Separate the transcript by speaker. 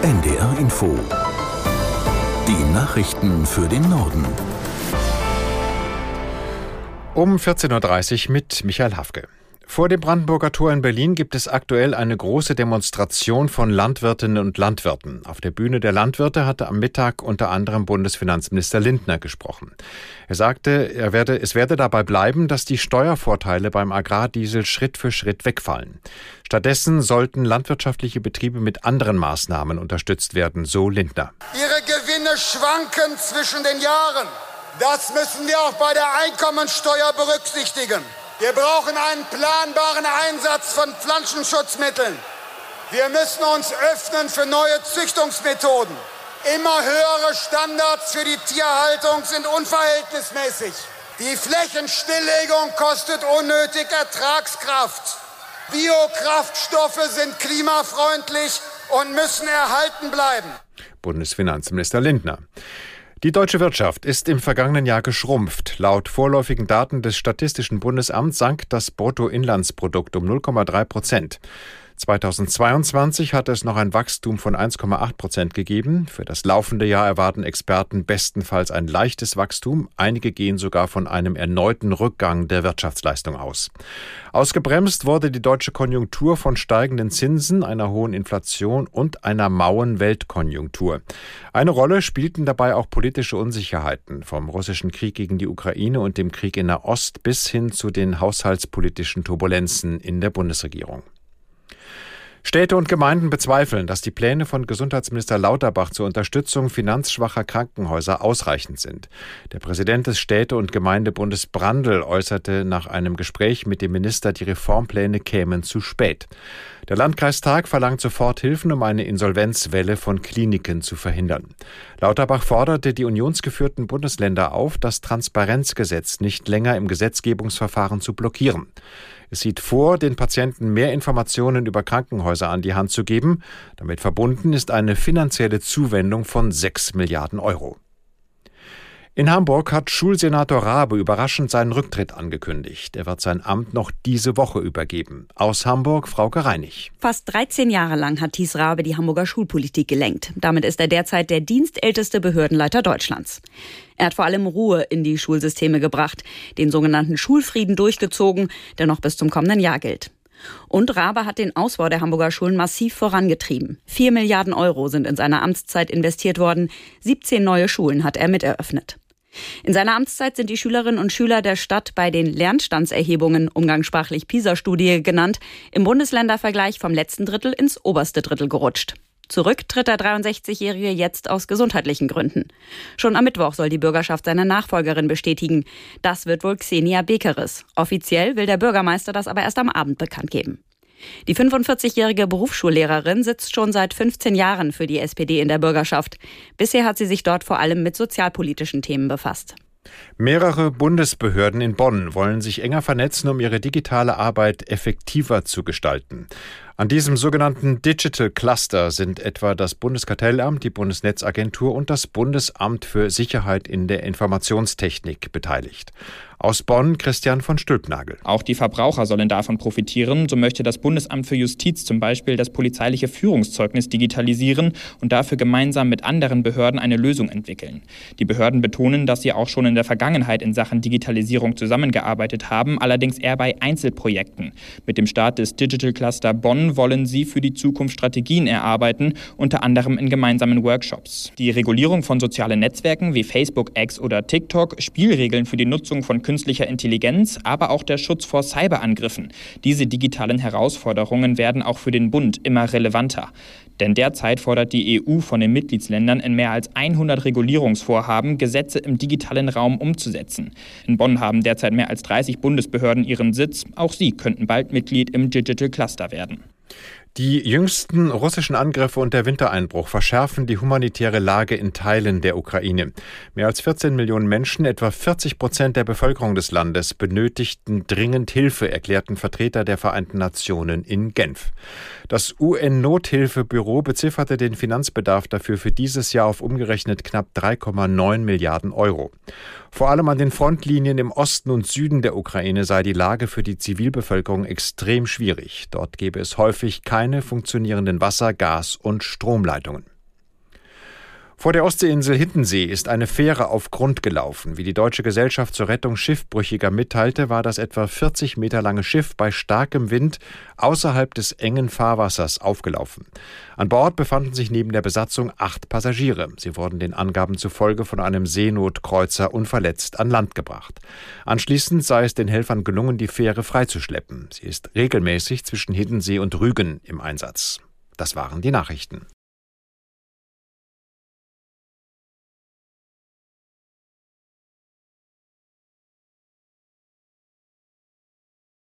Speaker 1: NDR Info. Die Nachrichten für den Norden.
Speaker 2: Um 14.30 Uhr mit Michael Hafke. Vor dem Brandenburger Tor in Berlin gibt es aktuell eine große Demonstration von Landwirtinnen und Landwirten. Auf der Bühne der Landwirte hatte am Mittag unter anderem Bundesfinanzminister Lindner gesprochen. Er sagte, er werde, es werde dabei bleiben, dass die Steuervorteile beim Agrardiesel Schritt für Schritt wegfallen. Stattdessen sollten landwirtschaftliche Betriebe mit anderen Maßnahmen unterstützt werden, so Lindner.
Speaker 3: Ihre Gewinne schwanken zwischen den Jahren. Das müssen wir auch bei der Einkommensteuer berücksichtigen. Wir brauchen einen planbaren Einsatz von Pflanzenschutzmitteln. Wir müssen uns öffnen für neue Züchtungsmethoden. Immer höhere Standards für die Tierhaltung sind unverhältnismäßig. Die Flächenstilllegung kostet unnötig Ertragskraft. Biokraftstoffe sind klimafreundlich und müssen erhalten bleiben.
Speaker 2: Bundesfinanzminister Lindner. Die deutsche Wirtschaft ist im vergangenen Jahr geschrumpft. Laut vorläufigen Daten des Statistischen Bundesamts sank das Bruttoinlandsprodukt um 0,3 Prozent. 2022 hat es noch ein Wachstum von 1,8 Prozent gegeben. Für das laufende Jahr erwarten Experten bestenfalls ein leichtes Wachstum. Einige gehen sogar von einem erneuten Rückgang der Wirtschaftsleistung aus. Ausgebremst wurde die deutsche Konjunktur von steigenden Zinsen, einer hohen Inflation und einer mauen Weltkonjunktur. Eine Rolle spielten dabei auch politische Unsicherheiten, vom russischen Krieg gegen die Ukraine und dem Krieg in der Ost bis hin zu den haushaltspolitischen Turbulenzen in der Bundesregierung. Städte und Gemeinden bezweifeln, dass die Pläne von Gesundheitsminister Lauterbach zur Unterstützung finanzschwacher Krankenhäuser ausreichend sind. Der Präsident des Städte- und Gemeindebundes Brandl äußerte nach einem Gespräch mit dem Minister, die Reformpläne kämen zu spät. Der Landkreistag verlangt sofort Hilfen, um eine Insolvenzwelle von Kliniken zu verhindern. Lauterbach forderte die unionsgeführten Bundesländer auf, das Transparenzgesetz nicht länger im Gesetzgebungsverfahren zu blockieren. Es sieht vor, den Patienten mehr Informationen über Krankenhäuser an die Hand zu geben. Damit verbunden ist eine finanzielle Zuwendung von 6 Milliarden Euro. In Hamburg hat Schulsenator Rabe überraschend seinen Rücktritt angekündigt. Er wird sein Amt noch diese Woche übergeben. Aus Hamburg, Frauke Reinig.
Speaker 4: Fast 13 Jahre lang hat Thies Rabe die Hamburger Schulpolitik gelenkt. Damit ist er derzeit der dienstälteste Behördenleiter Deutschlands. Er hat vor allem Ruhe in die Schulsysteme gebracht, den sogenannten Schulfrieden durchgezogen, der noch bis zum kommenden Jahr gilt. Und Rabe hat den Ausbau der Hamburger Schulen massiv vorangetrieben. Vier Milliarden Euro sind in seiner Amtszeit investiert worden. 17 neue Schulen hat er miteröffnet. In seiner Amtszeit sind die Schülerinnen und Schüler der Stadt bei den Lernstandserhebungen, umgangssprachlich PISA-Studie genannt, im Bundesländervergleich vom letzten Drittel ins oberste Drittel gerutscht. Zurück tritt der 63-Jährige jetzt aus gesundheitlichen Gründen. Schon am Mittwoch soll die Bürgerschaft seine Nachfolgerin bestätigen. Das wird wohl Xenia Bekeres. Offiziell will der Bürgermeister das aber erst am Abend bekannt geben. Die 45-jährige Berufsschullehrerin sitzt schon seit 15 Jahren für die SPD in der Bürgerschaft. Bisher hat sie sich dort vor allem mit sozialpolitischen Themen befasst.
Speaker 2: Mehrere Bundesbehörden in Bonn wollen sich enger vernetzen, um ihre digitale Arbeit effektiver zu gestalten. An diesem sogenannten Digital Cluster sind etwa das Bundeskartellamt, die Bundesnetzagentur und das Bundesamt für Sicherheit in der Informationstechnik beteiligt. Aus Bonn Christian von Stülpnagel.
Speaker 5: Auch die Verbraucher sollen davon profitieren. So möchte das Bundesamt für Justiz zum Beispiel das polizeiliche Führungszeugnis digitalisieren und dafür gemeinsam mit anderen Behörden eine Lösung entwickeln. Die Behörden betonen, dass sie auch schon in der Vergangenheit in Sachen Digitalisierung zusammengearbeitet haben, allerdings eher bei Einzelprojekten. Mit dem Start des Digital Cluster Bonn wollen sie für die Zukunft Strategien erarbeiten, unter anderem in gemeinsamen Workshops. Die Regulierung von sozialen Netzwerken wie Facebook, X oder TikTok, Spielregeln für die Nutzung von künstlicher Intelligenz, aber auch der Schutz vor Cyberangriffen. Diese digitalen Herausforderungen werden auch für den Bund immer relevanter. Denn derzeit fordert die EU von den Mitgliedsländern in mehr als 100 Regulierungsvorhaben, Gesetze im digitalen Raum umzusetzen. In Bonn haben derzeit mehr als 30 Bundesbehörden ihren Sitz. Auch sie könnten bald Mitglied im Digital Cluster werden.
Speaker 2: Die jüngsten russischen Angriffe und der Wintereinbruch verschärfen die humanitäre Lage in Teilen der Ukraine. Mehr als 14 Millionen Menschen, etwa 40 Prozent der Bevölkerung des Landes, benötigten dringend Hilfe, erklärten Vertreter der Vereinten Nationen in Genf. Das UN-Nothilfebüro bezifferte den Finanzbedarf dafür für dieses Jahr auf umgerechnet knapp 3,9 Milliarden Euro. Vor allem an den Frontlinien im Osten und Süden der Ukraine sei die Lage für die Zivilbevölkerung extrem schwierig. Dort gebe es häufig keine funktionierenden Wasser-, Gas- und Stromleitungen. Vor der Ostseeinsel Hittensee ist eine Fähre auf Grund gelaufen. Wie die Deutsche Gesellschaft zur Rettung Schiffbrüchiger mitteilte, war das etwa 40 Meter lange Schiff bei starkem Wind außerhalb des engen Fahrwassers aufgelaufen. An Bord befanden sich neben der Besatzung acht Passagiere. Sie wurden den Angaben zufolge von einem Seenotkreuzer unverletzt an Land gebracht. Anschließend sei es den Helfern gelungen, die Fähre freizuschleppen. Sie ist regelmäßig zwischen Hiddensee und Rügen im Einsatz. Das waren die Nachrichten.